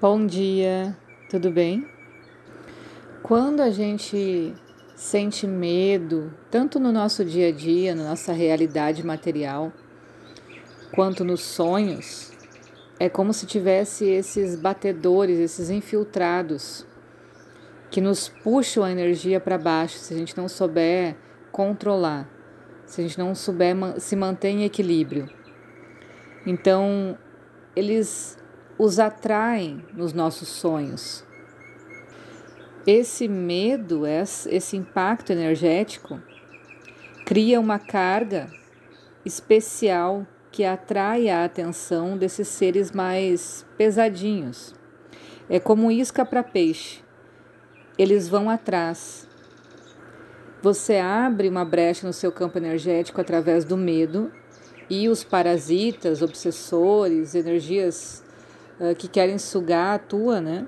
Bom dia, tudo bem? Quando a gente sente medo, tanto no nosso dia a dia, na nossa realidade material, quanto nos sonhos, é como se tivesse esses batedores, esses infiltrados que nos puxam a energia para baixo se a gente não souber controlar, se a gente não souber se manter em equilíbrio. Então, eles os atraem nos nossos sonhos. Esse medo, esse impacto energético, cria uma carga especial que atrai a atenção desses seres mais pesadinhos. É como isca para peixe. Eles vão atrás. Você abre uma brecha no seu campo energético através do medo e os parasitas, obsessores, energias que querem sugar a tua, né?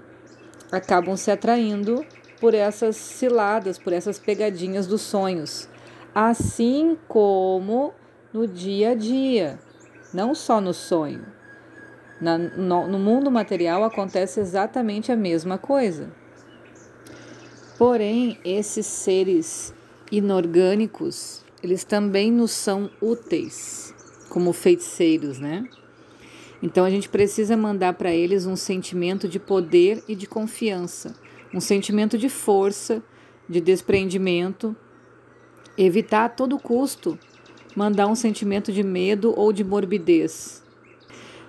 Acabam se atraindo por essas ciladas, por essas pegadinhas dos sonhos. Assim como no dia a dia, não só no sonho. Na, no, no mundo material acontece exatamente a mesma coisa. Porém, esses seres inorgânicos, eles também nos são úteis como feiticeiros, né? Então a gente precisa mandar para eles um sentimento de poder e de confiança, um sentimento de força, de despreendimento, evitar a todo custo mandar um sentimento de medo ou de morbidez,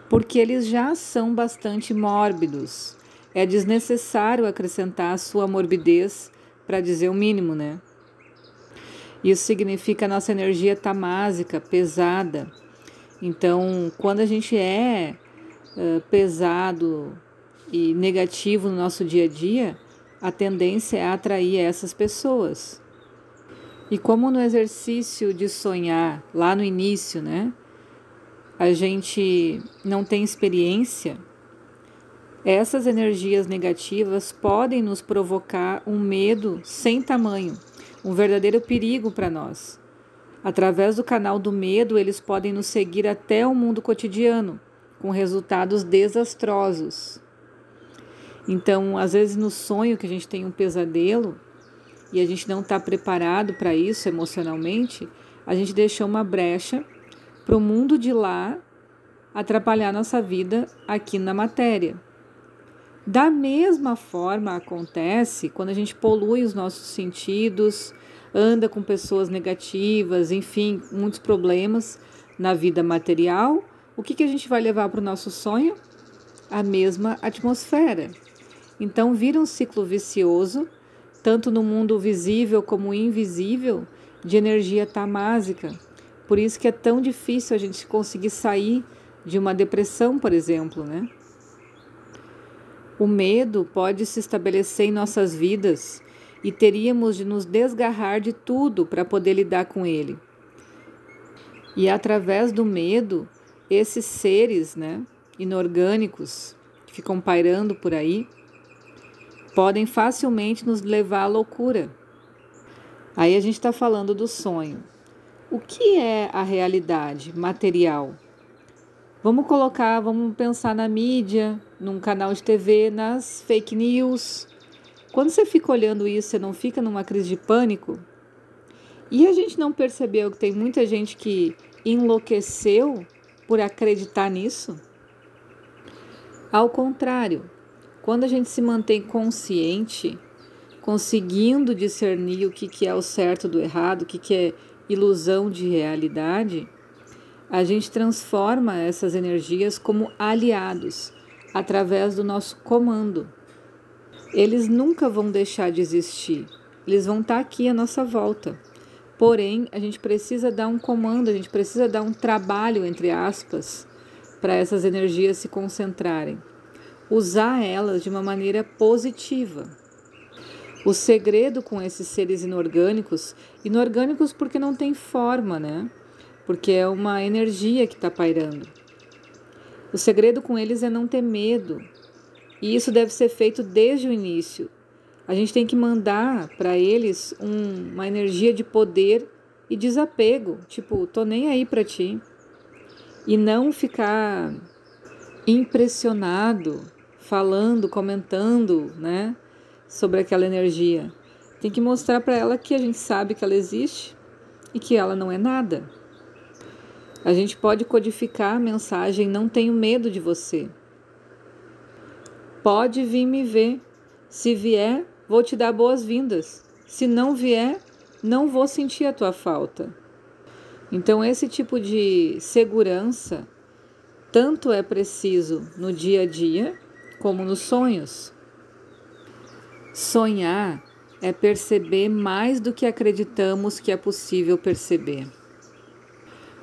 porque eles já são bastante mórbidos. É desnecessário acrescentar a sua morbidez para dizer o mínimo, né? Isso significa a nossa energia tamásica, pesada, então, quando a gente é uh, pesado e negativo no nosso dia a dia, a tendência é atrair essas pessoas. E como no exercício de sonhar, lá no início, né, a gente não tem experiência, essas energias negativas podem nos provocar um medo sem tamanho, um verdadeiro perigo para nós. Através do canal do medo, eles podem nos seguir até o mundo cotidiano, com resultados desastrosos. Então, às vezes no sonho que a gente tem um pesadelo e a gente não está preparado para isso emocionalmente, a gente deixou uma brecha para o mundo de lá atrapalhar nossa vida aqui na matéria. Da mesma forma acontece quando a gente polui os nossos sentidos, anda com pessoas negativas, enfim, muitos problemas na vida material, o que, que a gente vai levar para o nosso sonho? A mesma atmosfera. Então vira um ciclo vicioso, tanto no mundo visível como invisível, de energia tamásica. Por isso que é tão difícil a gente conseguir sair de uma depressão, por exemplo, né? O medo pode se estabelecer em nossas vidas e teríamos de nos desgarrar de tudo para poder lidar com ele. E através do medo, esses seres né, inorgânicos que ficam pairando por aí podem facilmente nos levar à loucura. Aí a gente está falando do sonho. O que é a realidade material? Vamos colocar, vamos pensar na mídia, num canal de TV, nas fake news, quando você fica olhando isso, você não fica numa crise de pânico? E a gente não percebeu que tem muita gente que enlouqueceu por acreditar nisso? Ao contrário, quando a gente se mantém consciente, conseguindo discernir o que, que é o certo do errado, o que, que é ilusão de realidade, a gente transforma essas energias como aliados através do nosso comando eles nunca vão deixar de existir. Eles vão estar aqui à nossa volta. Porém, a gente precisa dar um comando, a gente precisa dar um trabalho, entre aspas, para essas energias se concentrarem. Usar elas de uma maneira positiva. O segredo com esses seres inorgânicos, inorgânicos porque não tem forma, né? Porque é uma energia que está pairando. O segredo com eles é não ter medo, e isso deve ser feito desde o início. A gente tem que mandar para eles um, uma energia de poder e desapego, tipo, tô nem aí para ti. E não ficar impressionado, falando, comentando, né, sobre aquela energia. Tem que mostrar para ela que a gente sabe que ela existe e que ela não é nada. A gente pode codificar a mensagem: não tenho medo de você. Pode vir me ver. Se vier, vou te dar boas-vindas. Se não vier, não vou sentir a tua falta. Então, esse tipo de segurança tanto é preciso no dia a dia como nos sonhos. Sonhar é perceber mais do que acreditamos que é possível perceber.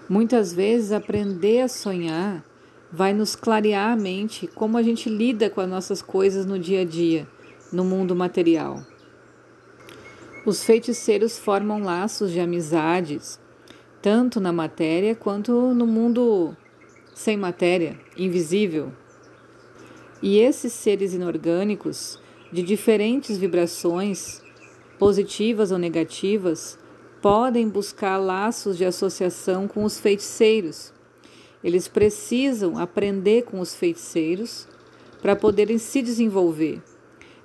Muitas vezes, aprender a sonhar vai nos clarear a mente como a gente lida com as nossas coisas no dia a dia, no mundo material. Os feiticeiros formam laços de amizades, tanto na matéria quanto no mundo sem matéria, invisível. E esses seres inorgânicos, de diferentes vibrações, positivas ou negativas, podem buscar laços de associação com os feiticeiros. Eles precisam aprender com os feiticeiros para poderem se desenvolver.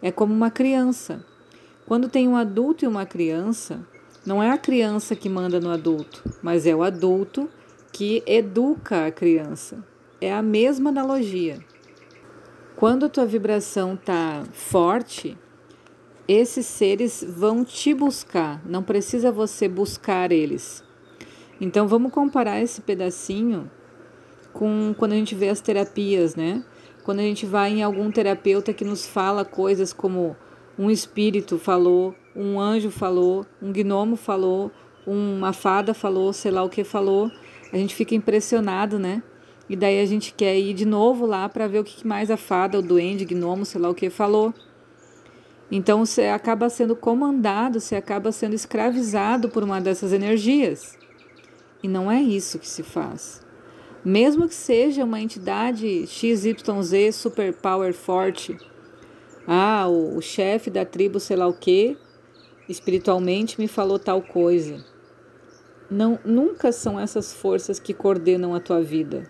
É como uma criança. Quando tem um adulto e uma criança, não é a criança que manda no adulto, mas é o adulto que educa a criança. É a mesma analogia. Quando a tua vibração está forte, esses seres vão te buscar, não precisa você buscar eles. Então vamos comparar esse pedacinho com quando a gente vê as terapias, né? Quando a gente vai em algum terapeuta que nos fala coisas como um espírito falou, um anjo falou, um gnomo falou, uma fada falou, sei lá o que falou, a gente fica impressionado, né? E daí a gente quer ir de novo lá para ver o que mais a fada, o duende, gnomo, sei lá o que falou. Então você acaba sendo comandado, você acaba sendo escravizado por uma dessas energias. E não é isso que se faz. Mesmo que seja uma entidade XYZ super power forte, ah, o, o chefe da tribo, sei lá o que, espiritualmente me falou tal coisa. Não, nunca são essas forças que coordenam a tua vida.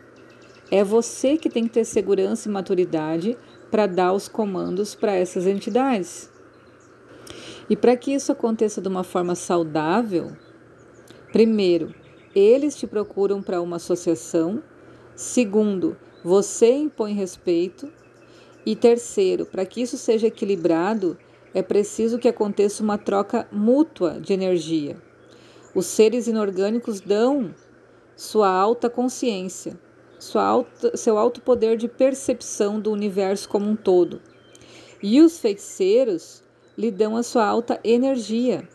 É você que tem que ter segurança e maturidade para dar os comandos para essas entidades. E para que isso aconteça de uma forma saudável, primeiro, eles te procuram para uma associação. Segundo, você impõe respeito. E terceiro, para que isso seja equilibrado, é preciso que aconteça uma troca mútua de energia. Os seres inorgânicos dão sua alta consciência, alta, seu alto poder de percepção do universo como um todo. E os feiticeiros lhe dão a sua alta energia.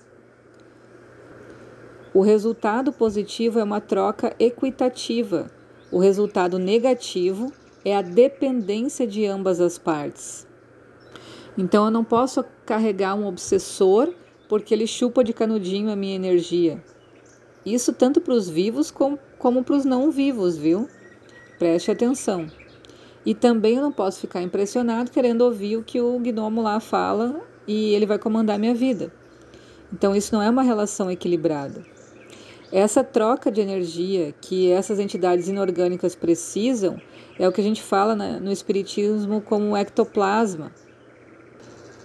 O resultado positivo é uma troca equitativa. O resultado negativo é a dependência de ambas as partes. Então eu não posso carregar um obsessor porque ele chupa de canudinho a minha energia. Isso tanto para os vivos como, como para os não vivos, viu? Preste atenção. E também eu não posso ficar impressionado querendo ouvir o que o gnomo lá fala e ele vai comandar minha vida. Então isso não é uma relação equilibrada. Essa troca de energia que essas entidades inorgânicas precisam é o que a gente fala no Espiritismo como ectoplasma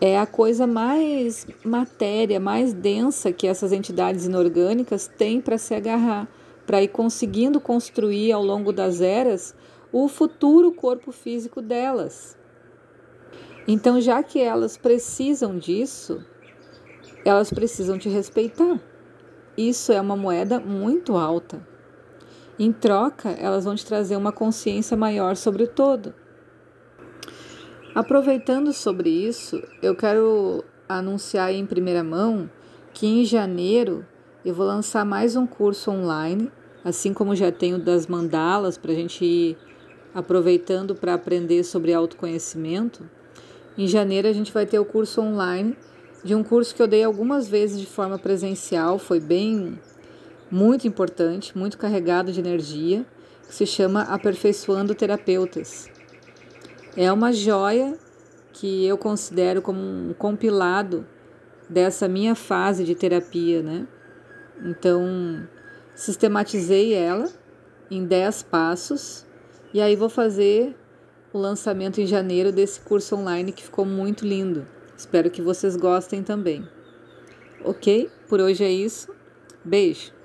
é a coisa mais matéria, mais densa que essas entidades inorgânicas têm para se agarrar, para ir conseguindo construir ao longo das eras o futuro corpo físico delas. Então, já que elas precisam disso, elas precisam te respeitar. Isso é uma moeda muito alta. Em troca, elas vão te trazer uma consciência maior sobre o todo. Aproveitando sobre isso, eu quero anunciar em primeira mão que em janeiro eu vou lançar mais um curso online, assim como já tenho das mandalas para a gente ir aproveitando para aprender sobre autoconhecimento. Em janeiro a gente vai ter o curso online de um curso que eu dei algumas vezes de forma presencial, foi bem muito importante, muito carregado de energia, que se chama Aperfeiçoando Terapeutas. É uma joia que eu considero como um compilado dessa minha fase de terapia, né? Então, sistematizei ela em 10 passos e aí vou fazer o lançamento em janeiro desse curso online que ficou muito lindo. Espero que vocês gostem também. Ok? Por hoje é isso. Beijo!